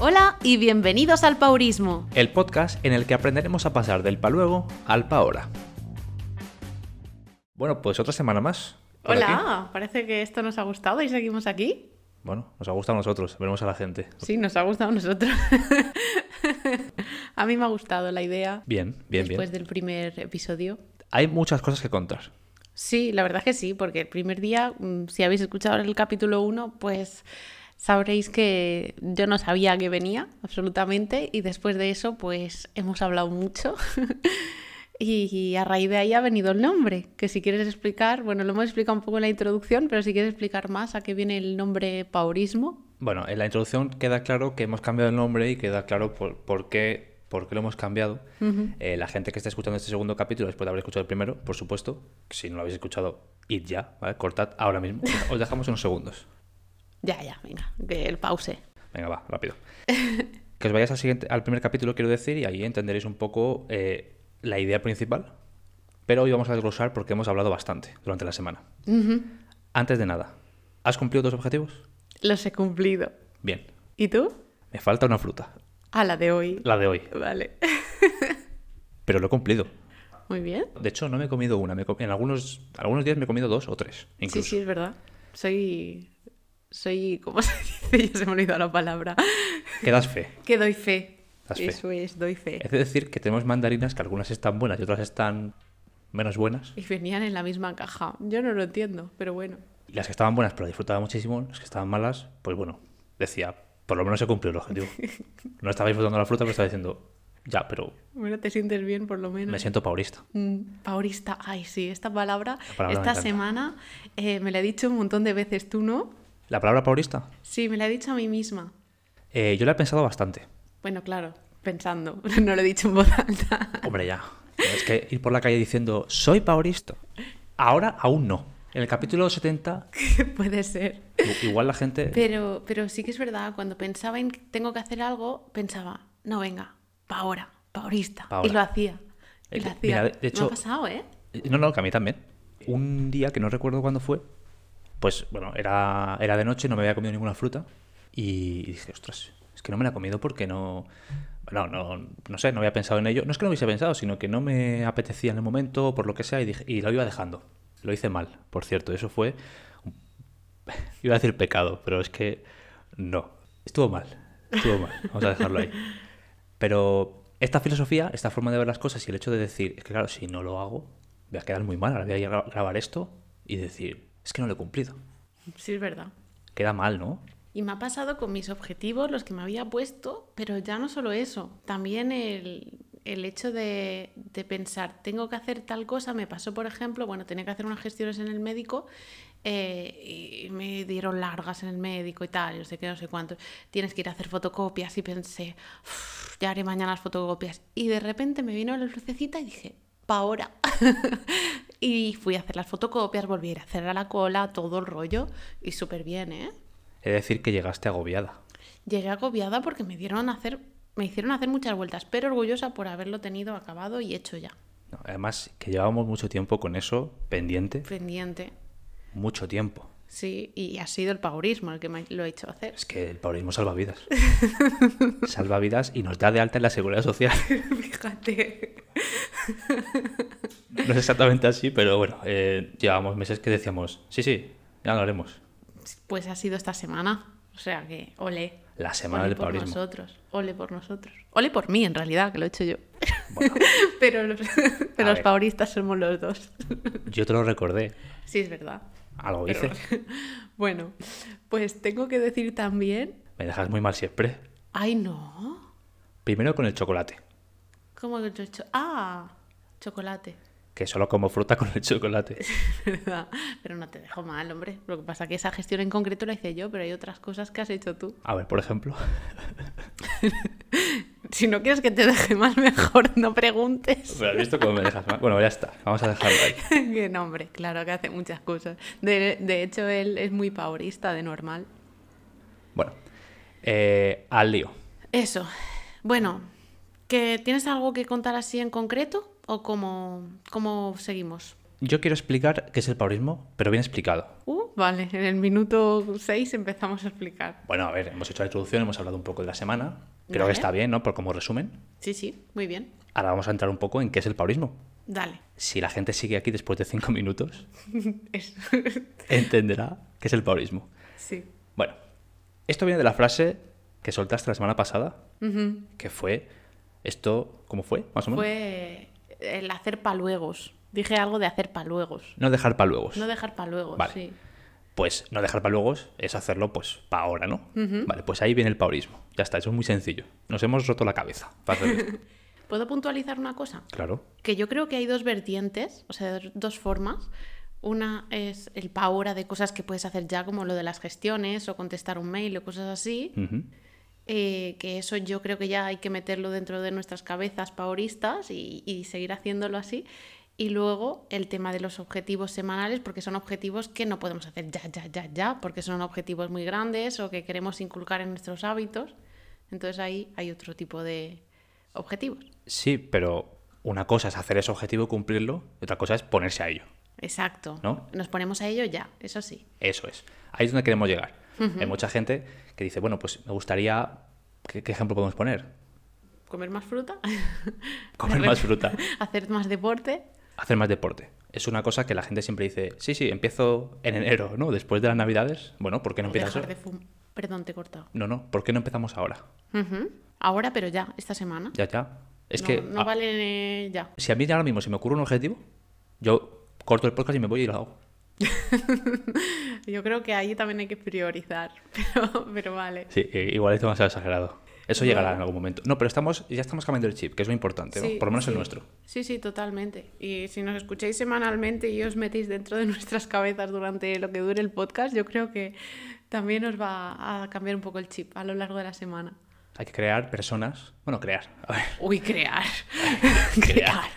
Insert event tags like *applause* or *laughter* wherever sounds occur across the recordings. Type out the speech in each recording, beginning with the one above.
Hola y bienvenidos al Paurismo. el podcast en el que aprenderemos a pasar del pa luego al pa ahora. Bueno, pues otra semana más. aquí. Hola, parece que esto nos ha gustado y seguimos aquí. Bueno, nos ha gustado a nosotros, veremos a la gente. Sí, nos ha gustado a nosotros. *laughs* a mí me ha gustado la idea Bien, bien, después bien. del primer episodio. Hay muchas cosas que contar. Sí, la verdad es que sí, porque el primer día, mm, si habéis escuchado el capítulo 1, pues sabréis que yo no sabía que venía, absolutamente, y después de eso, pues hemos hablado mucho. *laughs* y a raíz de ahí ha venido el nombre, que si quieres explicar, bueno, lo hemos explicado un poco en la introducción, pero si quieres explicar más a qué viene el nombre paurismo. Bueno, en la introducción queda claro que hemos cambiado el nombre y queda claro por, por qué, por qué lo hemos cambiado. Eh, la gente que está escuchando este segundo capítulo, después de haber escuchado el primero, por supuesto, si no lo habéis escuchado, id ya, ¿vale? Cortad ahora mismo. *laughs* Os dejamos unos segundos. Ya, ya, venga, que el pause. Venga, va, rápido. *laughs* que os vayáis al, siguiente, al primer capítulo, quiero decir, y ahí entenderéis un poco eh, la idea principal. Pero hoy vamos a desglosar porque hemos hablado bastante durante la semana. Antes de nada, ¿has cumplido tus objetivos? Los he cumplido. Bien. ¿Y tú? Me falta una fruta, A la de hoy. la de hoy, Vale. *laughs* pero lo he cumplido. Muy bien. De hecho, no me he comido una. me he com- en algunos, algunos días me he comido dos o tres, incluso. Sí, sí, es verdad. Soy. Soy. ¿Cómo *laughs* se dice? Ya se me ha olvidado la palabra. Que das fe. Que doy fe. Das fe. Eso es, doy fe. Es de decir que tenemos mandarinas que algunas están buenas y otras están menos buenas. Y venían en la misma caja. Yo no lo entiendo, pero bueno. Y las que estaban buenas, pero disfrutaba muchísimo, las que estaban malas, pues bueno, decía, por lo menos se cumplió el objetivo. *laughs* No estaba disfrutando la fruta, pero estaba diciendo, ya, pero Bueno, te sientes bien por lo menos. me siento paurista. Mm, Paurista, ay, sí, esta palabra, esta semana eh, me la he dicho un montón de veces, ¿tú no? ¿La palabra paurista? Sí, me la he dicho a mí misma. Eh, yo la he pensado bastante. Bueno, claro, pensando, *laughs* no lo he dicho en voz alta. Hombre, ya. Es que ir por la calle diciendo, soy paurista. Ahora aún no. En el capítulo 70, *laughs* Puede ser. igual la gente... Pero, pero sí que es verdad, cuando pensaba en que tengo que hacer algo, pensaba, no, venga, pa' ahora, paurista. Pa' Y lo hacía. Y Eh, lo hacía. mira, de- de Me hecho- ha pasado, ¿eh? No, no, que a mí también. Un día que no recuerdo cuándo fue, pues bueno, era, era de noche, no me había comido ninguna fruta y dije, ostras, es que no me la he comido porque no... No, no, no sé, no había pensado en ello. No es que no hubiese pensado, sino que no me apetecía en el momento, por lo que sea, y, dije, y lo iba dejando. Lo hice mal, por cierto. Eso fue... *laughs* Iba a decir pecado, pero es que no. Estuvo mal. Estuvo mal. Vamos a dejarlo ahí. Pero esta filosofía, esta forma de ver las cosas y el hecho de decir, es que claro, si no lo hago, voy a quedar muy mal. Ahora voy a grabar esto y decir, es que no lo he cumplido. Sí, es verdad. Queda mal, ¿no? Y me ha pasado con mis objetivos, los que me había puesto, pero ya no solo eso, también el, el hecho de, de pensar, tengo que hacer tal cosa, me pasó, por ejemplo, bueno, tenía que hacer unas gestiones en el médico eh, y me dieron largas en el médico y tal, no sé qué, no sé cuánto, tienes que ir a hacer fotocopias y pensé, "Uf, ya haré mañana las fotocopias. Y de repente me vino la lucecita y dije, pa' ahora. *laughs* y fui a hacer las fotocopias, volví a ir a hacer a la cola, todo el rollo, y súper bien, ¿eh? Es decir, que llegaste agobiada. Llegué agobiada porque me dieron a hacer, me hicieron hacer muchas vueltas, pero orgullosa por haberlo tenido acabado y hecho ya. No, Además, que llevábamos mucho tiempo con eso pendiente. Pendiente. Mucho tiempo. Sí, y ha sido el paurismo el que me lo ha hecho hacer. Es que el paurismo salva vidas. *laughs* salva vidas y nos da de alta en la seguridad social. *laughs* Fíjate. *laughs* No es exactamente así, pero bueno, eh, llevábamos meses que decíamos, sí, sí, ya lo haremos. Pues ha sido esta semana. O sea que, ole. La semana ole del por nosotros. Ole por nosotros. Ole por mí, en realidad, que lo he hecho yo. Bueno, *laughs* pero los, pero los ver. pauristas somos los dos. yo te lo recordé. sí, es verdad. Algo Pero- hice. *laughs* bueno, pues tengo que decir también. Me dejas muy mal siempre. Ay, no. Primero con el chocolate, ¿Cómo que he hecho? Ah, chocolate. que solo como fruta con el chocolate. *laughs* ¿Verdad? Pero no te dejo mal, hombre. Lo que pasa es que esa gestión en concreto la hice yo, pero hay otras cosas que has hecho tú. A ver, por ejemplo. *laughs* Si no quieres que te deje mal, mejor no preguntes. Pero has visto cómo me dejas mal. Bueno, ya está. Vamos a dejarlo ahí. *laughs* que no, hombre, claro que hace muchas cosas. De, de hecho, él es muy paurista de normal. Bueno, eh, al lío. Eso. Bueno, ¿que ¿tienes algo que contar así en concreto? ¿O cómo, cómo seguimos? Yo quiero explicar qué es el paurismo, pero bien explicado. Uh, vale, en el minuto 6 empezamos a explicar. Bueno, a ver, hemos hecho la introducción, hemos hablado un poco de la semana. Creo Vale. que está bien, ¿no? Por como resumen. Sí, sí, muy bien. Ahora vamos a entrar un poco en qué es el paurismo. Dale. Si la gente sigue aquí después de cinco minutos, *laughs* entenderá qué es el paurismo. sí. Bueno, esto viene de la frase que soltaste la semana pasada, que fue esto, ¿cómo fue? Más o menos. Fue el hacer paluegos. Dije algo de hacer paluegos. No dejar para luego. No dejar paluegos, Vale. sí. Pues no dejar para luego es hacerlo pues para ahora, ¿no? Vale, pues ahí viene el paurismo. Ya está, eso es muy sencillo. Nos hemos roto la cabeza para hacer esto. ¿Puedo puntualizar una cosa? Claro. Que yo creo que hay dos vertientes, o sea, dos- formas. Una es el pa' ahora de cosas que puedes hacer ya, como lo de las gestiones o contestar un mail o cosas así. Eh, que eso yo creo que ya hay que meterlo dentro de nuestras cabezas paoristas y, y seguir haciéndolo así. Y luego el tema de los objetivos semanales, porque son objetivos que no podemos hacer ya, ya, ya, ya, porque son objetivos muy grandes o que queremos inculcar en nuestros hábitos. Entonces ahí hay otro tipo de objetivos. Sí, pero una cosa es hacer ese objetivo y cumplirlo, y otra cosa es ponerse a ello. Exacto. ¿No? Nos ponemos a ello ya, eso sí. Eso es. Ahí es donde queremos llegar. Hay mucha gente que dice, bueno, pues me gustaría... ¿Qué, qué ejemplo podemos poner? Comer más fruta, *laughs* Comer más fruta. *laughs* hacer más deporte. Hacer más deporte. Es una cosa que la gente siempre dice, sí, sí, empiezo en enero, ¿no? Después de las navidades. Bueno, ¿por qué no empiezas ahora? Perdón, te he cortado. No, no, ¿por qué no empezamos ahora? Ahora, pero ya, esta semana. Ya, ya. Es no, que no ah, vale ya. si a mí ahora mismo se me ocurre un objetivo, yo corto el podcast y me voy y lo hago. *laughs* Yo creo que ahí también hay que priorizar, *laughs* pero, pero vale. Sí, eh, igual es demasiado exagerado. Eso llegará en algún momento. No, pero estamos, ya estamos cambiando el chip, que es lo importante, Por lo menos el nuestro. Sí, sí, totalmente. Y si nos escucháis semanalmente y os metéis dentro de nuestras cabezas durante lo que dure el podcast, yo creo que también os va a cambiar un poco el chip a lo largo de la semana. Hay que crear personas. Bueno, crear. A ver, Uy, crear. *laughs* crear.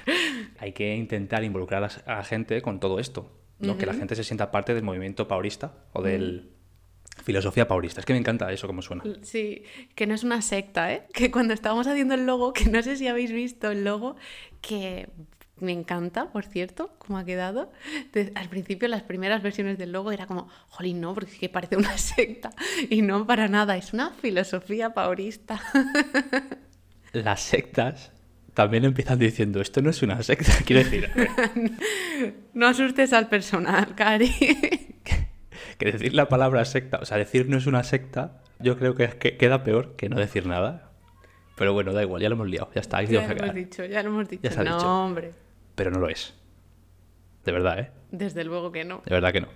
Hay que intentar involucrar a la gente con todo esto. ¿No? Que la gente se sienta parte del movimiento paurista o del filosofía paurista. Es que me encanta eso como suena. Sí, que no es una secta, ¿eh? *laughs* Que cuando estábamos haciendo el logo, que no sé si habéis visto el logo, que me encanta, por cierto, cómo ha quedado. Al principio, las primeras versiones del logo era como, jolín, no, porque es que parece una *laughs* secta. Y no para nada, es una filosofía paurista. *laughs* Las sectas también empiezan diciendo, esto no es una secta. *laughs* Quiero decir, *laughs* No asustes al personal, Cari. *laughs* que decir la palabra secta, o sea, decir no es una secta, yo creo que, que queda peor que no decir nada. Pero bueno, da igual, ya lo hemos liado, ya está, ahí ya lo hemos dicho, ya lo hemos dicho. Ya está no, dicho. hombre, Pero no lo es. De verdad, ¿eh? desde luego que no. De verdad que no.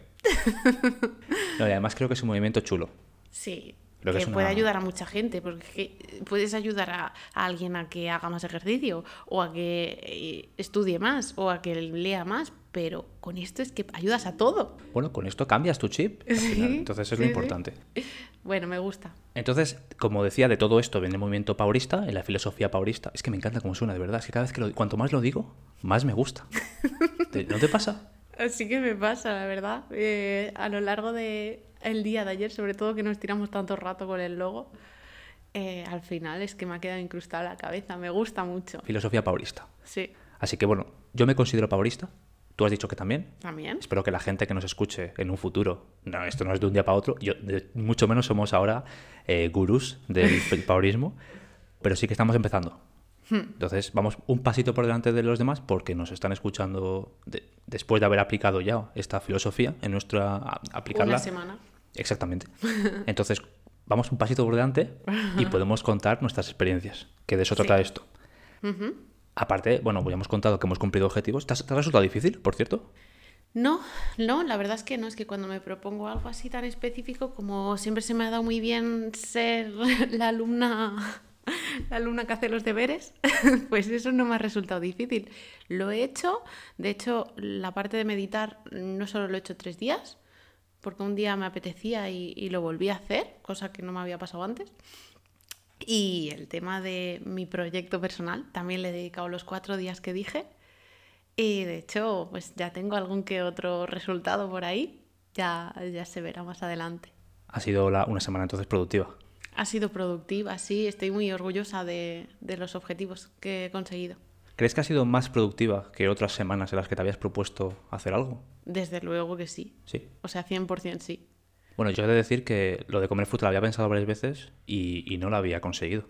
No, y además creo que es un movimiento chulo. Sí, Que que, una- puede ayudar a mucha gente, porque es que puedes ayudar a, a alguien a que haga más ejercicio, o a que eh, estudie más, o a que lea más, pero con esto es que ayudas a todo. Bueno, con esto cambias tu chip. Sí, entonces es lo sí. importante. Bueno, me gusta. Entonces, como decía, de todo esto viene el movimiento paurista, en la filosofía paurista. Es que me encanta cómo suena, de verdad. Es que cada vez que lo, cuanto más lo digo, más me gusta. *laughs* ¿Te- ¿No te pasa? Así que me pasa, la verdad. Eh, a lo largo del el día de ayer, sobre todo que nos tiramos tanto rato con el logo, eh, al final es que me ha quedado incrustada la cabeza. Me gusta mucho. Filosofía paurista. Sí, Así que bueno, yo me considero paurista. Tú has dicho que también. también. Espero que la gente que nos escuche en un futuro, no, esto no es de un día para otro, yo, de- mucho menos somos ahora eh, gurús del *laughs* paurismo, pero sí que estamos empezando. Entonces, vamos un pasito por delante de los demás porque nos están escuchando de- después de haber aplicado ya esta filosofía en nuestra a- aplicarla. Una semana. Exactamente. *laughs* Entonces, vamos un pasito por delante y podemos contar nuestras experiencias, que de eso Sí. trata esto. Aparte, bueno, ya hemos contado que hemos cumplido objetivos. ¿Te, has- te ha resultado difícil, por cierto? No, no, la verdad es que no, es que cuando me propongo algo así tan específico, como siempre se me ha dado muy bien ser *laughs* la alumna, *laughs* la alumna que hace los deberes, *laughs* pues eso no me ha resultado difícil. Lo he hecho, de hecho, la parte de meditar no solo lo he hecho tres días, porque un día me apetecía y, lo volví a hacer, cosa que no me había pasado antes. Y el tema de mi proyecto personal, también le he dedicado los cuatro días que dije. Y de hecho, pues ya tengo algún que otro resultado por ahí. Ya, ya se verá más adelante. Ha sido una semana entonces productiva. Ha sido productiva, sí, estoy muy orgullosa de, de los objetivos que he conseguido. ¿Crees que ha sido más productiva que otras semanas en las que te habías propuesto hacer algo? Desde luego que sí. Sí. O sea, 100% sí. Bueno, yo he de decir que lo de comer fruta lo había pensado varias veces y, y no lo había conseguido.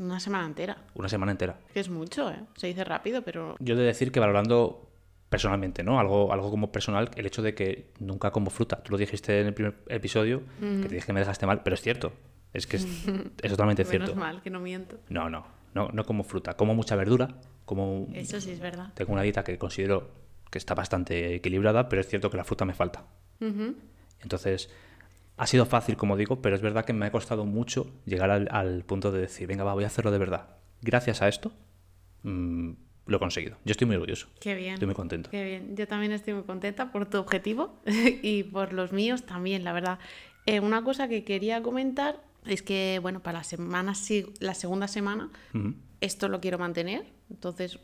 Una semana entera. Una semana entera. Que es mucho, ¿eh? Se dice rápido, pero... Yo he de decir que valorando personalmente, ¿no? Algo, algo como personal, el hecho de que nunca como fruta. Tú lo dijiste en el primer episodio, que te dije que me dejaste mal, pero es cierto. Es que es, es totalmente Menos cierto. mal, que no miento. No, no, no, no como fruta. Como mucha verdura, como Eso sí es verdad. tengo una dieta que considero que está bastante equilibrada, pero es cierto que la fruta me falta. Entonces, ha sido fácil, como digo, pero es verdad que me ha costado mucho llegar al, al punto de decir, venga, va, voy a hacerlo de verdad. Gracias a esto, mm, lo he conseguido. Yo estoy muy orgulloso. Qué bien. Estoy muy contento. Qué bien. Yo también estoy muy contenta por tu objetivo *laughs* y por los míos también, la verdad. Eh, una cosa que quería comentar es que, bueno, para la semana, la segunda semana, esto lo quiero mantener. Entonces,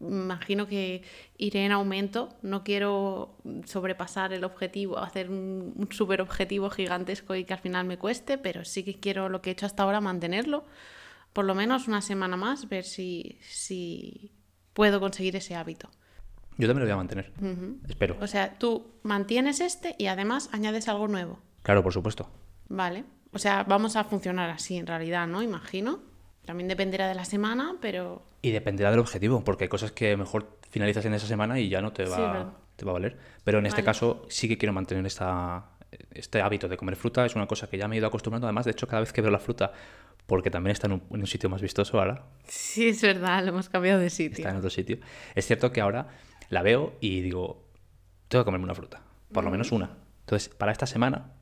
imagino que iré en aumento. No quiero sobrepasar el objetivo, hacer un, un super objetivo gigantesco y que al final me cueste, pero sí que quiero lo que he hecho hasta ahora mantenerlo. Por lo menos una semana más, ver si, si puedo conseguir ese hábito. Yo también lo voy a mantener. Espero. O sea, tú mantienes este y además añades algo nuevo. Claro, por supuesto. Vale. O sea, vamos a funcionar así en realidad, ¿no? Imagino. También dependerá de la semana, pero Y dependerá del objetivo, porque hay cosas que mejor finalizas en esa semana y ya no te va, te va a valer. Pero en este caso sí que quiero mantener esta, este hábito de comer fruta. Es una cosa que ya me he ido acostumbrando. Además, de hecho, cada vez que veo la fruta, porque también está en un, en un sitio más vistoso ahora, sí es verdad, lo hemos cambiado de sitio. está en otro sitio. Es cierto que ahora la veo y digo, tengo que comerme una fruta, por lo menos una. Entonces, para esta semana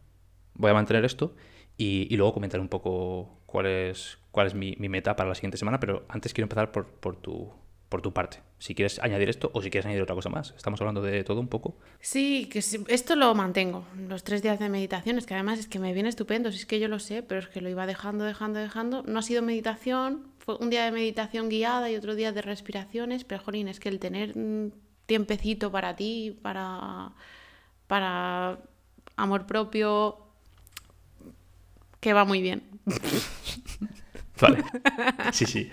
voy a mantener esto y, luego comentar un poco cuál es, cuál es mi, meta para la siguiente semana, pero antes quiero empezar por, por, tu, por tu parte. Si quieres añadir esto o si quieres añadir otra cosa más. Estamos hablando de todo un poco. Sí, que esto lo mantengo. Los tres días de meditación, es que además es que me viene estupendo, si es que yo lo sé, pero es que lo iba dejando, dejando, dejando. No ha sido meditación, fue un día de meditación guiada y otro día de respiraciones, pero jolín, es que el tener un tiempecito para ti, para, para amor propio, que va muy bien. *laughs* Vale. Sí, sí.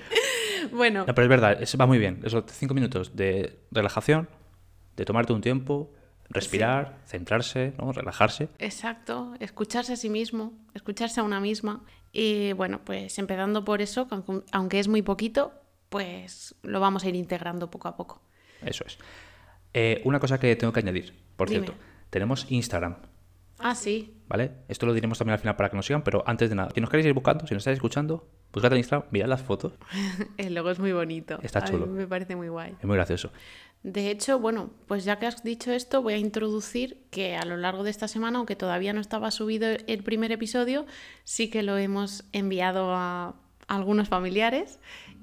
Bueno, No, pero es verdad, eso va muy bien. Esos cinco minutos de relajación, de tomarte un tiempo, respirar, centrarse, ¿no? relajarse. Exacto, escucharse a sí mismo, escucharse a una misma. Y bueno, pues empezando por eso, que aunque- aunque es muy poquito, pues lo vamos a ir integrando poco a poco. Eso es. Eh, una cosa que tengo que añadir, por Dime. cierto. Tenemos Instagram, Ah, sí, ¿vale? Esto lo diremos también al final para que nos sigan, pero antes de nada, si nos queréis ir buscando, si nos estáis escuchando, buscad en Instagram, mirad las fotos, *laughs* el logo es muy bonito. Está A mí chulo. me parece muy guay. es muy gracioso. De hecho, bueno, pues ya que has dicho esto, voy a introducir que a lo largo de esta semana, aunque todavía no estaba subido el primer episodio, sí que lo hemos enviado a algunos familiares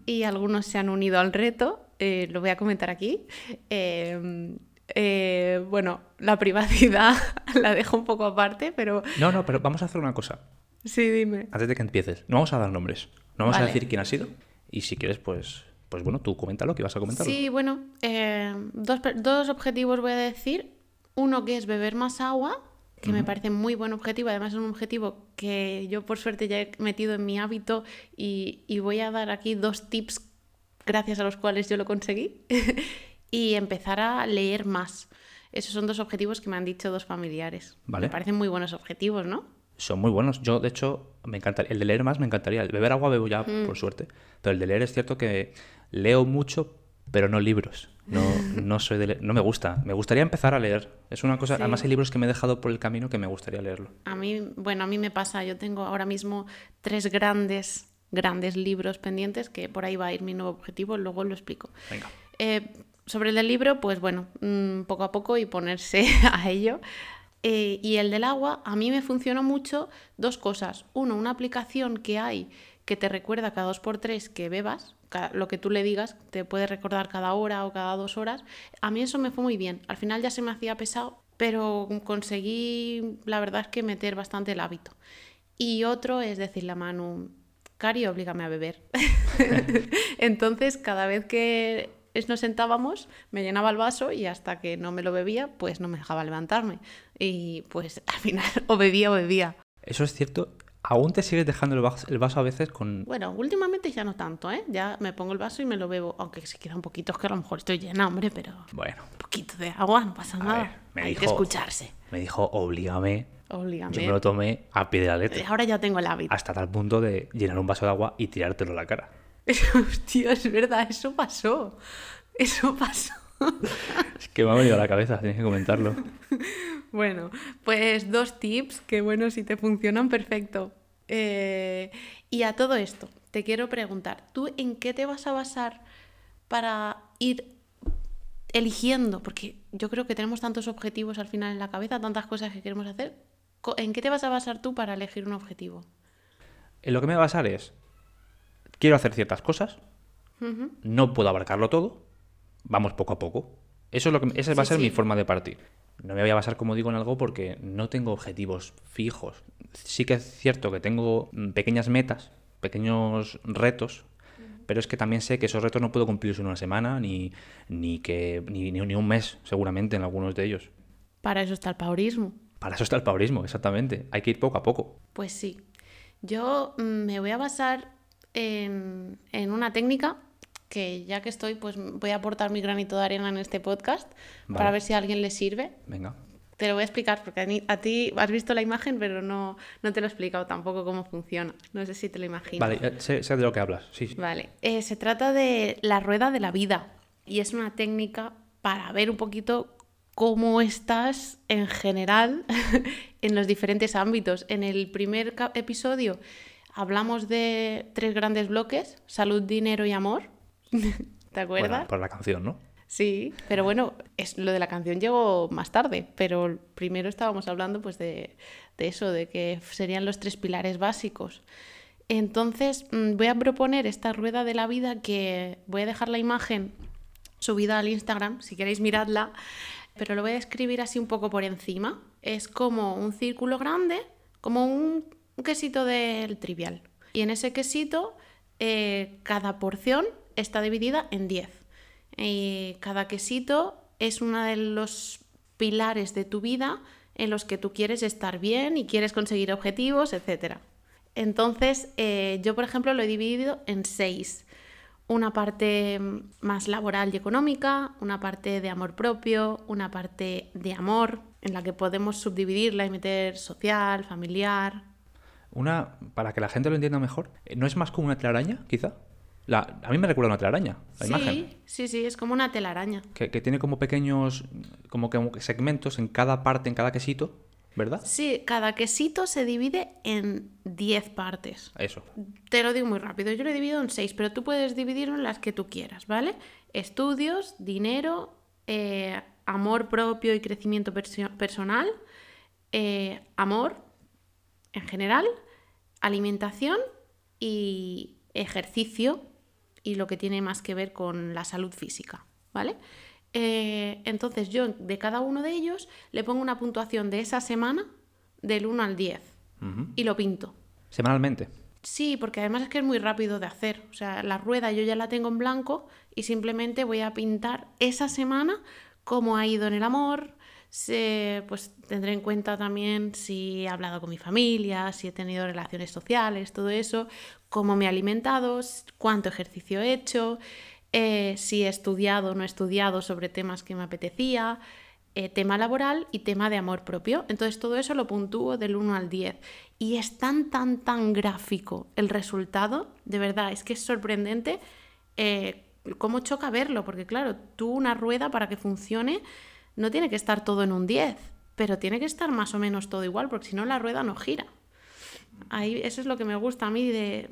y algunos se han unido al reto. eh, lo voy a comentar aquí. Eh, eh, bueno, la privacidad *laughs* la dejo un poco aparte, pero No, no, pero vamos a hacer una cosa. sí, dime. Antes de que empieces, no vamos a dar nombres. No vamos a decir quién ha sido. Y si quieres, pues, pues bueno, tú coméntalo, que vas a comentarlo. Sí, bueno, eh, dos, dos objetivos voy a decir. Uno que es beber más agua, que me parece muy buen objetivo. Además es un objetivo que yo por suerte ya he metido en mi hábito y, y voy a dar aquí dos tips gracias a los cuales yo lo conseguí. *laughs* y empezar a leer más. Esos son dos objetivos que me han dicho dos familiares. Vale. Me parecen muy buenos objetivos, ¿no? Son muy buenos. Yo, de hecho, me encantaría. El de leer más me encantaría. El beber agua bebo ya, Mm. por suerte. Pero el de leer es cierto que leo mucho, pero no libros. No, *laughs* no soy de No me gusta. Me gustaría empezar a leer. Es una cosa. Sí. Además, hay libros que me he dejado por el camino que me gustaría leerlo. A mí, bueno, a mí me pasa, yo tengo ahora mismo tres grandes, grandes libros pendientes, que por ahí va a ir mi nuevo objetivo, luego lo explico. Venga. Eh, sobre el del libro, pues bueno, mm, poco a poco y ponerse *laughs* a ello. Eh, y el del agua, a mí me funcionó mucho dos cosas. Uno, una aplicación que hay que te recuerda cada dos por tres que bebas, lo que tú le digas, te puede recordar cada hora o cada dos horas. A mí eso me fue muy bien. Al final ya se me hacía pesado, pero conseguí, la verdad es que meter bastante el hábito. Y otro es decirle a Manu, Cari, oblígame a beber. *laughs* *laughs* Entonces, cada vez que es- nos sentábamos, me llenaba el vaso y hasta que no me lo bebía, pues no me dejaba levantarme. Y pues *laughs* al final o bebía o bebía. Eso es cierto. Aún te sigues dejando el vaso, el vaso a veces con... Bueno, últimamente ya no tanto, ¿eh? Ya me pongo el vaso y me lo bebo, aunque se queda un poquito, es que a lo mejor estoy llena, hombre, pero Bueno, un poquito de agua, no pasa a nada. ver, me Hay que escucharse. Me dijo, oblígame. Oblígame. Yo me lo tomé a pie de la letra. Ahora ya tengo el hábito. Hasta tal punto de llenar un vaso de agua y tirártelo a la cara. Hostia, *laughs* es verdad, eso pasó. Eso pasó. *laughs* Es que me ha venido a la cabeza, tienes que comentarlo. *laughs* Bueno, pues dos tips que, bueno, si te funcionan, perfecto. Eh, y a todo esto, te quiero preguntar, ¿tú en qué te vas a basar para ir eligiendo? Porque yo creo que tenemos tantos objetivos al final en la cabeza, tantas cosas que queremos hacer. ¿En qué te vas a basar tú para elegir un objetivo? En lo que me voy a basar es, quiero hacer ciertas cosas, no puedo abarcarlo todo, vamos poco a poco. Eso es lo que, esa va a ser sí. mi forma de partir. No me voy a basar, como digo, en algo porque no tengo objetivos fijos. Sí que es cierto que tengo mm, pequeñas metas, pequeños retos, pero es que también sé que esos retos no puedo cumplirlos en una semana ni, ni, que, ni, ni- ni un mes, seguramente, en algunos de ellos. Para eso está el paurismo. Para eso está el paurismo, exactamente. Hay que ir poco a poco. Pues sí. Yo mm, me voy a basar en, en una técnica que ya que estoy, pues voy a aportar mi granito de arena en este podcast para ver si a alguien le sirve. Venga. Te lo voy a explicar porque a, ni- a ti has visto la imagen, pero no, no te lo he explicado tampoco cómo funciona. No sé si te lo imaginas. Vale, sé, sé de lo que hablas. Sí, sí. Vale, eh, se trata de la rueda de la vida y es una técnica para ver un poquito cómo estás en general *laughs* en los diferentes ámbitos. En el primer episodio hablamos de tres grandes bloques, salud, dinero y amor. *laughs* ¿Te acuerdas? Bueno, por la canción, ¿no? Sí, pero bueno, es, lo de la canción llegó más tarde, pero primero estábamos hablando pues de, de eso, de que serían los tres pilares básicos. Entonces mm, voy a proponer esta rueda de la vida que voy a dejar la imagen subida al Instagram, si queréis miradla, pero lo voy a describir así un poco por encima. Es como un círculo grande, como un, un quesito del trivial. Y en ese quesito, eh, cada porción está dividida en 10. Y cada quesito es uno de los pilares de tu vida en los que tú quieres estar bien y quieres conseguir objetivos, etc. Entonces, eh, yo, por ejemplo, lo he dividido en seis. Una parte más laboral y económica, una parte de amor propio, una parte de amor, en la que podemos subdividirla y meter social, familiar. Una, para que la gente lo entienda mejor, eh, ¿no es más como una telaraña, quizá? La, a mí me recuerda a una telaraña, la sí, imagen. sí, sí, es como una telaraña. Que, que tiene como pequeños como que segmentos en cada parte, en cada quesito, ¿verdad? Sí, cada quesito se divide en 10 partes. Eso. Te lo digo muy rápido, yo lo he dividido en 6, pero tú puedes dividirlo en las que tú quieras, ¿vale? Estudios, dinero, eh, amor propio y crecimiento perso- personal, eh, amor en general, alimentación y ejercicio y lo que tiene más que ver con la salud física, ¿vale? Eh, entonces yo de cada uno de ellos le pongo una puntuación de esa semana del 1 al 10 Ujú. y lo pinto. Semanalmente. Sí, porque además es que es muy rápido de hacer. O sea, la rueda yo ya la tengo en blanco y simplemente voy a pintar esa semana cómo ha ido en el amor. Se- pues tendré en cuenta también si he hablado con mi familia, si he tenido relaciones sociales, todo eso, cómo me he alimentado, cuánto ejercicio he hecho, eh, si he estudiado o no he estudiado sobre temas que me apetecía, eh, tema laboral y tema de amor propio. Entonces todo eso lo puntúo del 1 al 10. Y es tan, tan, tan gráfico el resultado, de verdad, es que es sorprendente eh, cómo choca verlo, porque claro, tú una rueda para que funcione no tiene que estar todo en un 10, pero tiene que estar más o menos todo igual, porque si no la rueda no gira. Ahí, eso es lo que me gusta a mí de,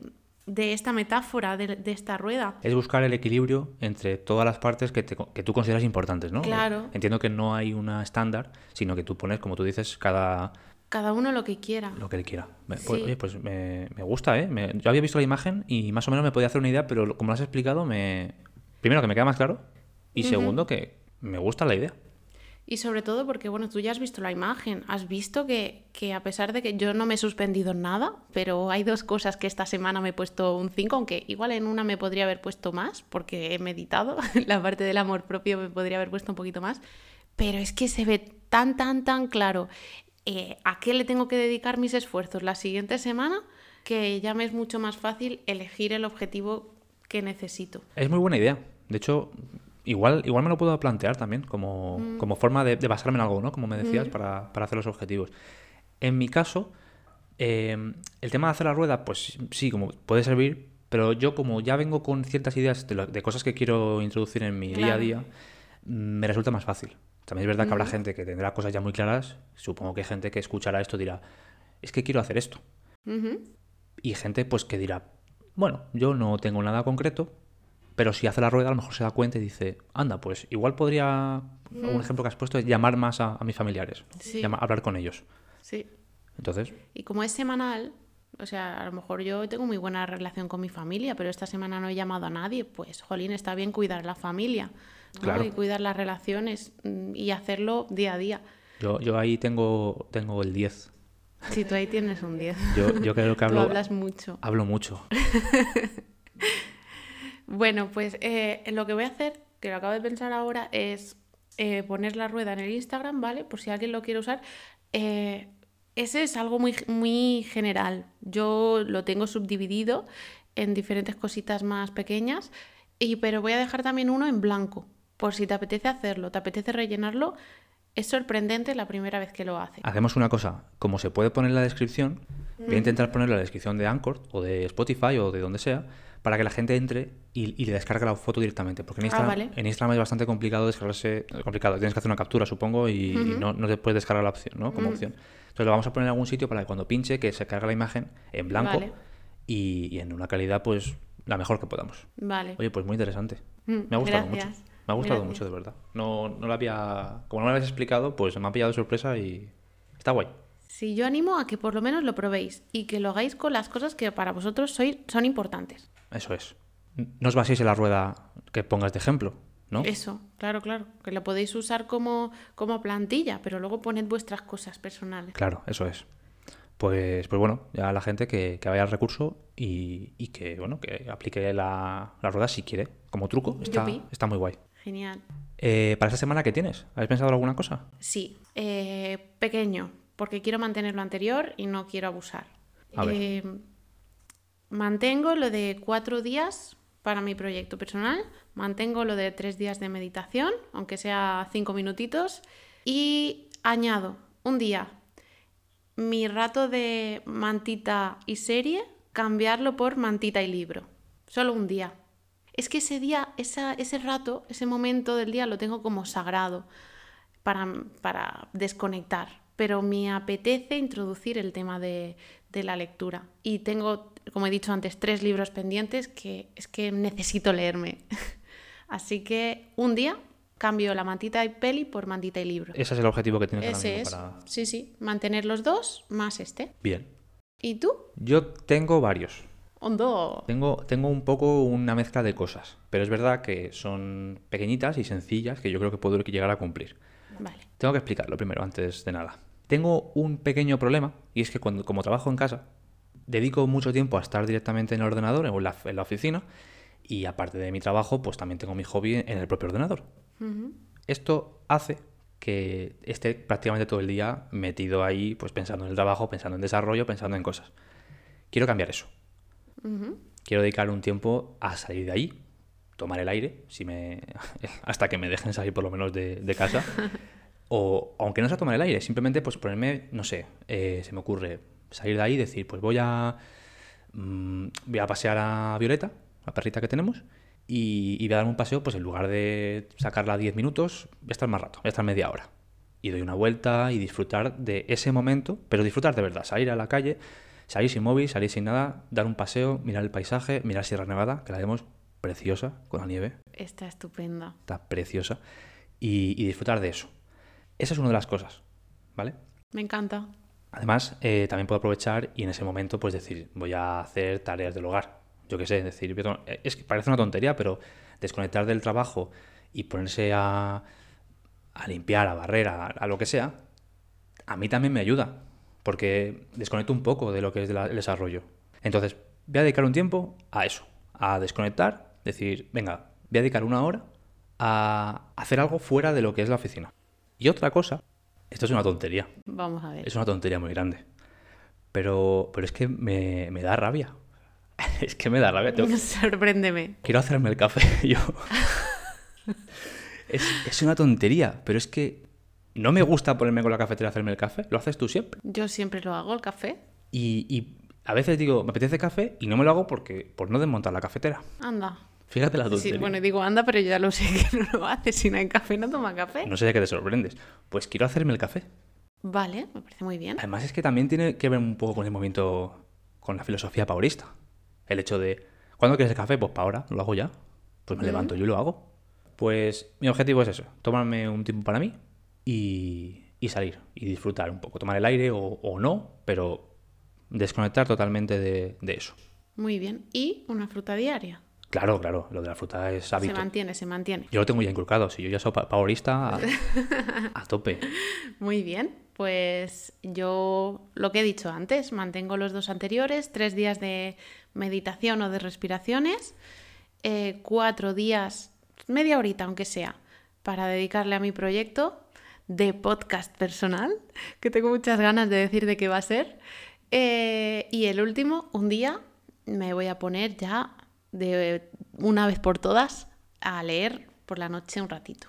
de esta metáfora, de, de esta rueda. Es buscar el equilibrio entre todas las partes que, te- que tú consideras importantes, ¿no? Claro. Entiendo que no hay una estándar, sino que tú pones, como tú dices, cada Cada uno lo que quiera. lo que él quiera. Sí. Oye, pues me, me gusta, ¿eh? Me- yo había visto la imagen y más o menos me podía hacer una idea, pero como lo has explicado, me... primero que me queda más claro y segundo que me gusta la idea. Y sobre todo porque, bueno, tú ya has visto la imagen, has visto que, que a pesar de que yo no me he suspendido en nada, pero hay dos cosas que esta semana me he puesto un 5, aunque igual en una me podría haber puesto más, porque he meditado, *laughs* la parte del amor propio me podría haber puesto un poquito más, pero es que se ve tan, tan, tan claro eh, a qué le tengo que dedicar mis esfuerzos la siguiente semana, que ya me es mucho más fácil elegir el objetivo que necesito. Es muy buena idea. De hecho, igual, igual me lo puedo plantear también como, Mm. como forma de, de basarme en algo, ¿no? Como me decías, para, para hacer los objetivos. En mi caso, eh, el tema de hacer la rueda, pues sí, como puede servir, pero yo como ya vengo con ciertas ideas de, lo- de cosas que quiero introducir en mi día a Claro. día, mm, me resulta más fácil. También es verdad que habrá gente que tendrá cosas ya muy claras. Supongo que hay gente que escuchará esto dirá, es que quiero hacer esto. Ujú. Y gente pues que dirá, bueno, yo no tengo nada concreto, pero si hace la rueda a lo mejor se da cuenta y dice, anda, pues igual podría, un ejemplo que has puesto es llamar más a, a mis familiares, Sí. llama- hablar con ellos. Sí. Entonces, Y como es semanal, o sea, a lo mejor yo tengo muy buena relación con mi familia, pero esta semana no he llamado a nadie, pues, jolín, está bien cuidar la familia, ¿no? Claro. Y cuidar las relaciones mm, y hacerlo día a día. yo, yo ahí tengo, tengo el 10. Si tú ahí tienes un 10. Yo, yo creo que Tú hablo, hablas mucho. hablo mucho. *laughs* Bueno, pues eh, lo que voy a hacer, que lo acabo de pensar ahora, es eh, poner la rueda en el Instagram, ¿vale? Por si alguien lo quiere usar. Eh, ese es algo muy, muy general. Yo lo tengo subdividido en diferentes cositas más pequeñas, y, pero voy a dejar también uno en blanco, por si te apetece hacerlo, te apetece rellenarlo. Es sorprendente la primera vez que lo haces. Hacemos una cosa, como se puede poner en la descripción, voy a intentar poner la descripción de Anchor o de Spotify o de donde sea, para que la gente entre y, y le descargue la foto directamente. Porque en Ah, Instagram, vale. en Instagram es bastante complicado descargarse, complicado, tienes que hacer una captura, supongo, y, y no, no te puedes descargar la opción, ¿no? Como opción. Entonces lo vamos a poner en algún sitio para que cuando pinche, que se cargue la imagen en blanco Vale. y, y en una calidad, pues, la mejor que podamos. Vale. Oye, pues muy interesante. Mm, Me ha gustado mucho. Me ha gustado Gracias. mucho, de verdad. No, no lo había. Como no me lo habías explicado, pues me ha pillado de sorpresa y. Está guay. Sí, yo animo a que por lo menos lo probéis y que lo hagáis con las cosas que para vosotros sois, son importantes. Eso es. No os baséis en la rueda que pongas de ejemplo, ¿no? Eso, claro, claro. Que lo podéis usar como, como plantilla, pero luego poned vuestras cosas personales. Claro, eso es. Pues, pues bueno, ya la gente que, que vaya al recurso y, y que, bueno, que aplique la, la rueda si quiere, como truco. Está, está muy guay. Genial. Eh, ¿Para esta semana qué tienes? ¿Habéis pensado en alguna cosa? Sí, eh, pequeño, porque quiero mantener lo anterior y no quiero abusar. A ver. Eh, mantengo lo de cuatro días para mi proyecto personal, mantengo lo de tres días de meditación, aunque sea cinco minutitos, y añado un día mi rato de mantita y serie, cambiarlo por mantita y libro. Solo un día. Es que ese día, esa- ese rato, ese momento del día lo tengo como sagrado para, para desconectar. Pero me apetece introducir el tema de, de la lectura. Y tengo, como he dicho antes, tres libros pendientes que es que necesito leerme. *laughs* Así que un día cambio la mantita y peli por mantita y libro. Ese es el objetivo que tienes Ese es. para. Sí, sí. Mantener los dos más este. Bien. ¿Y tú? Yo tengo varios. Hondo. Tengo, tengo un poco una mezcla de cosas, pero es verdad que son pequeñitas y sencillas que yo creo que puedo llegar a cumplir. Vale. Tengo que explicarlo primero, antes de nada. Tengo un pequeño problema y es que cuando, como trabajo en casa, dedico mucho tiempo a estar directamente en el ordenador o en la, en la oficina y aparte de mi trabajo, pues también tengo mi hobby en el propio ordenador. Esto hace que esté prácticamente todo el día metido ahí, pues pensando en el trabajo, pensando en desarrollo, pensando en cosas. Quiero cambiar eso. Quiero dedicar un tiempo a salir de ahí, tomar el aire, si me... *laughs* hasta que me dejen salir por lo menos de, de casa. *laughs* o aunque no sea tomar el aire, simplemente pues ponerme, no sé, eh, se me ocurre salir de ahí y decir, pues voy a, mm, voy a pasear a Violeta, la perrita que tenemos, y, y voy a dar un paseo, pues en lugar de sacarla 10 minutos, voy a estar más rato, voy a estar media hora. Y doy una vuelta y disfrutar de ese momento, pero disfrutar de verdad, salir a la calle, salir sin móvil, salir sin nada, dar un paseo, mirar el paisaje, mirar Sierra Nevada, que la vemos preciosa con la nieve, Está estupenda. está preciosa, y, y disfrutar de eso. Esa es una de las cosas, ¿vale? Me encanta. Además, eh, también puedo aprovechar y en ese momento, pues decir, voy a hacer tareas del hogar. Yo qué sé, decir, voy a to- es que parece una tontería, pero desconectar del trabajo y ponerse a, a limpiar, a barrer, a, a lo que sea, a mí también me ayuda, porque desconecto un poco de lo que es la- el desarrollo. Entonces, voy a dedicar un tiempo a eso, a desconectar, decir, venga, voy a dedicar una hora a hacer algo fuera de lo que es la oficina. Y otra cosa Esto es una tontería. Vamos a ver. Es una tontería muy grande. Pero, pero es que me, me da rabia. *laughs* es que me da rabia. Tengo- *laughs* Sorpréndeme. Quiero hacerme el café *laughs* yo. es, es una tontería, pero es que no me gusta ponerme con la cafetera a hacerme el café. Lo haces tú siempre. Yo siempre lo hago, el café. Y, y a veces digo, me apetece café y no me lo hago porque por no desmontar la cafetera. Anda. Fíjate la Sí, tontería. bueno, digo anda, pero yo ya lo sé *laughs* que no lo hace. Si no hay café, no toma café. No sé de qué te sorprendes. Pues quiero hacerme el café. Vale, me parece muy bien. Además es que también tiene que ver un poco con el movimiento, con la filosofía paulista. El hecho de, ¿cuándo quieres el café? Pues para ahora, lo hago ya. Pues me levanto yo y lo hago. Pues mi objetivo es eso, tomarme un tiempo para mí y, y salir y disfrutar un poco, tomar el aire o, o no, pero desconectar totalmente de, de eso. Muy bien. Y una fruta diaria. Claro, claro, lo de la fruta es Se hábito. mantiene, se mantiene. Yo lo tengo ya inculcado, si yo ya soy pa- paulista a, *laughs* a tope. Muy bien, pues yo lo que he dicho antes, mantengo los dos anteriores, tres días de meditación o de respiraciones, eh, cuatro días, media horita aunque sea, para dedicarle a mi proyecto de podcast personal, que tengo muchas ganas de decir de qué va a ser. Eh, y el último, un día, me voy a poner ya de una vez por todas a leer por la noche un ratito.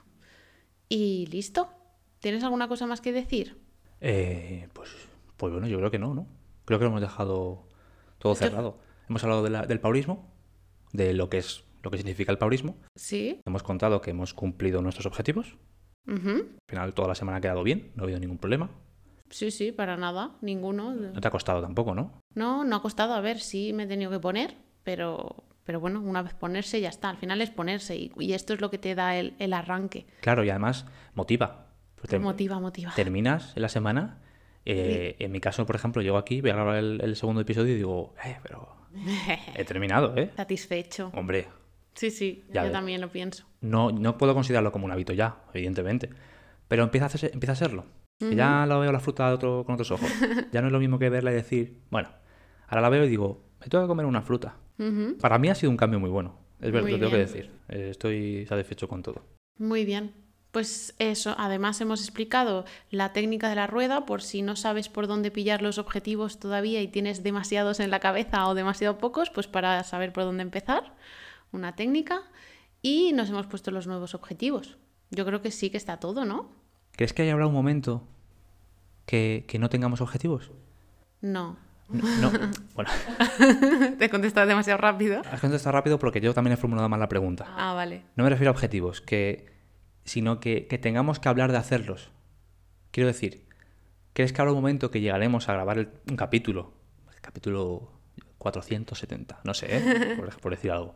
Y listo. ¿Tienes alguna cosa más que decir? Eh, pues, pues bueno, yo creo que no, ¿no? Creo que lo hemos dejado todo cerrado. Hemos hablado de la- del paurismo, de lo que es lo que significa el paurismo. Sí. Hemos contado que hemos cumplido nuestros objetivos. Ujú. Al final toda la semana ha quedado bien, no ha habido ningún problema. Sí, sí, para nada, ninguno. No te ha costado tampoco, ¿no? No, no ha costado. A ver, sí me he tenido que poner, pero, pero bueno, una vez ponerse ya está. Al final es ponerse y, y esto es lo que te da el, el arranque. Claro, y además motiva. Te- Motiva, motiva. terminas en la semana. eh, En mi caso, por ejemplo, llego aquí, voy a grabar el, el segundo episodio y digo, eh, pero *laughs* he terminado, ¿eh? Satisfecho. Hombre, Sí, sí, Ya yo ves. también lo pienso. no, no puedo considerarlo como un hábito ya, evidentemente. Pero empieza a, hacerse- empieza a serlo. Ya lo veo la fruta de otro- con otros ojos. Ya no es lo mismo que verla y decir, bueno, ahora la veo y digo, me tengo que comer una fruta. Para mí ha sido un cambio muy bueno. Es verdad, lo tengo que decir. Eh, estoy satisfecho con todo. Muy bien. Pues eso, además hemos explicado la técnica de la rueda por si no sabes por dónde pillar los objetivos todavía y tienes demasiados en la cabeza o demasiado pocos, pues para saber por dónde empezar, una técnica. Y nos hemos puesto los nuevos objetivos. Yo creo que sí que está todo, ¿no? ¿Crees que haya habrá un momento que, que no tengamos objetivos? No. No, no. bueno, *laughs* Te he contestado demasiado rápido. has contestado rápido porque yo también he formulado mal la pregunta. Ah, vale. No me refiero a objetivos, que, sino que, que tengamos que hablar de hacerlos. Quiero decir, ¿crees que habrá un momento que llegaremos a grabar el- un capítulo? El capítulo 470, no sé, ¿eh? *laughs* por, por decir algo.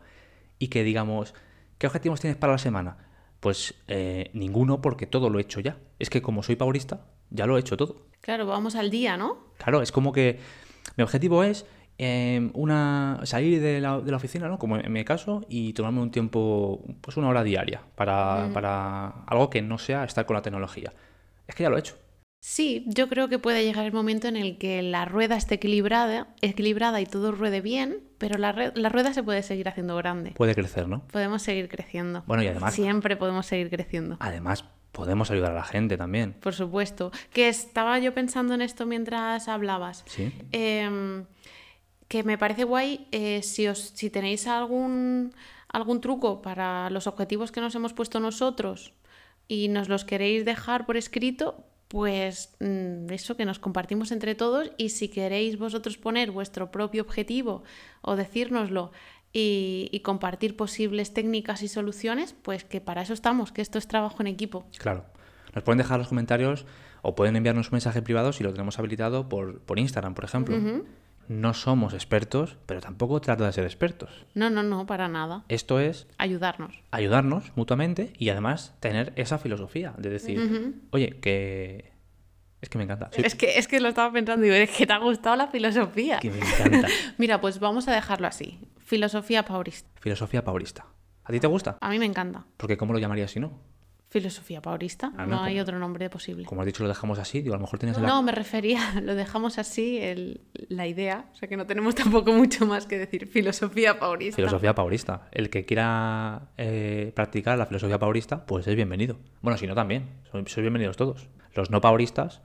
Y que digamos, ¿qué objetivos tienes para la semana? Pues eh, ninguno porque todo lo he hecho ya. Es que como soy paulista, ya lo he hecho todo. Claro, vamos al día, ¿no? Claro, es como que mi objetivo es eh, una salir de la, de la oficina, ¿no? Como en mi caso, y tomarme un tiempo, pues una hora diaria, para, para algo que no sea estar con la tecnología. Es que ya lo he hecho. Sí, yo creo que puede llegar el momento en el que la rueda esté equilibrada, equilibrada y todo ruede bien, pero la, la rueda se puede seguir haciendo grande. Puede crecer, ¿no? Podemos seguir creciendo. Bueno, y además, Siempre podemos seguir creciendo. además podemos ayudar a la gente también. Por supuesto. Que estaba yo pensando en esto mientras hablabas. Sí. Em, que me parece guay eh, si, os, si tenéis algún, algún truco para los objetivos que nos hemos puesto nosotros y nos los queréis dejar por escrito, pues mm, eso que nos compartimos entre todos y si queréis vosotros poner vuestro propio objetivo o decírnoslo y, y compartir posibles técnicas y soluciones, pues que para eso estamos, que esto es trabajo en equipo. Claro. Nos pueden dejar los comentarios o pueden enviarnos un mensaje privado si lo tenemos habilitado por, por Instagram, por ejemplo. No somos expertos, pero tampoco trata de ser expertos. No, no, no, para nada. Esto es Ayudarnos. ayudarnos mutuamente y además tener esa filosofía de decir, oye, que es que me encanta. Soy- Es que, es que lo estaba pensando y digo, es que te ha gustado la filosofía. que me encanta. *laughs* Mira, pues vamos a dejarlo así. Filosofía paurista. filosofía paulista. ¿A ti te gusta? A mí me encanta. Porque ¿cómo lo llamarías si no? Filosofía paurista. Ah, no no, hay como- otro nombre posible. Como has dicho, lo dejamos así. Digo, a lo mejor tienes en la... No, me refería, *laughs* lo dejamos así, el- la idea. O sea que no tenemos tampoco mucho más que decir. Filosofía paurista. Filosofía paulista. El que quiera eh, practicar la filosofía paulista, pues es bienvenido. Bueno, si no, también. Sois bienvenidos todos. los no pauristas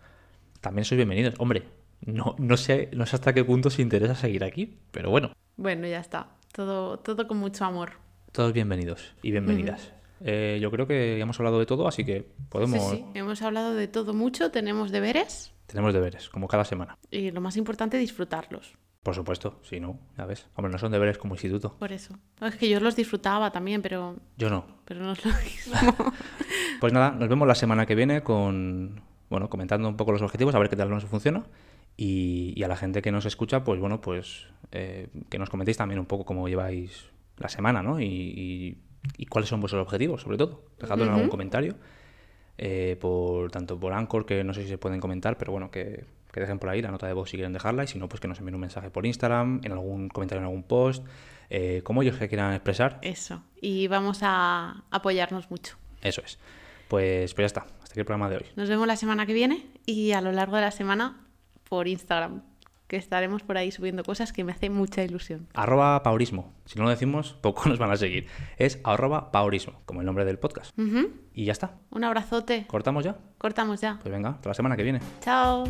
también sois bienvenidos. Hombre, no, no, sé, no sé hasta qué punto os interesa seguir aquí, pero bueno. Bueno, ya está. Todo, todo con mucho amor. Todos bienvenidos y bienvenidas. Eh, yo creo que ya hemos hablado de todo, así que podemos... Sí, sí, hemos hablado de todo mucho, tenemos deberes. Tenemos deberes, como cada semana. Y lo más importante, disfrutarlos. Por supuesto, si no, ya ves. Hombre, no son deberes como instituto. Por eso. Es que yo los disfrutaba también, pero... Yo no. Pero no es lo mismo. *laughs* pues nada, nos vemos la semana que viene con... Bueno, comentando un poco los objetivos, a ver qué tal nos funciona. Y, y a la gente que nos escucha, pues bueno, pues eh, que nos comentéis también un poco cómo lleváis la semana, ¿no? Y, y, y cuáles son vuestros objetivos, sobre todo. Dejadlo en algún comentario. Eh, por tanto por Anchor, que no sé si se pueden comentar, pero bueno, que, que, dejen por ahí la nota de voz si quieren dejarla, y si no, pues que nos envíen un mensaje por Instagram, en algún comentario en algún post, eh, como ellos que quieran expresar. Eso, y vamos a apoyarnos mucho. Eso es. Pues, pues ya está, hasta aquí el programa de hoy. Nos vemos la semana que viene y a lo largo de la semana por Instagram, que estaremos por ahí subiendo cosas que me hace mucha ilusión. Arroba paurismo. Si no lo decimos, poco *laughs* nos van a seguir. Es arroba paurismo, como el nombre del podcast. Uh -huh. Y ya está. Un abrazote. ¿Cortamos ya? Cortamos ya. Pues venga, hasta la semana que viene. Chao.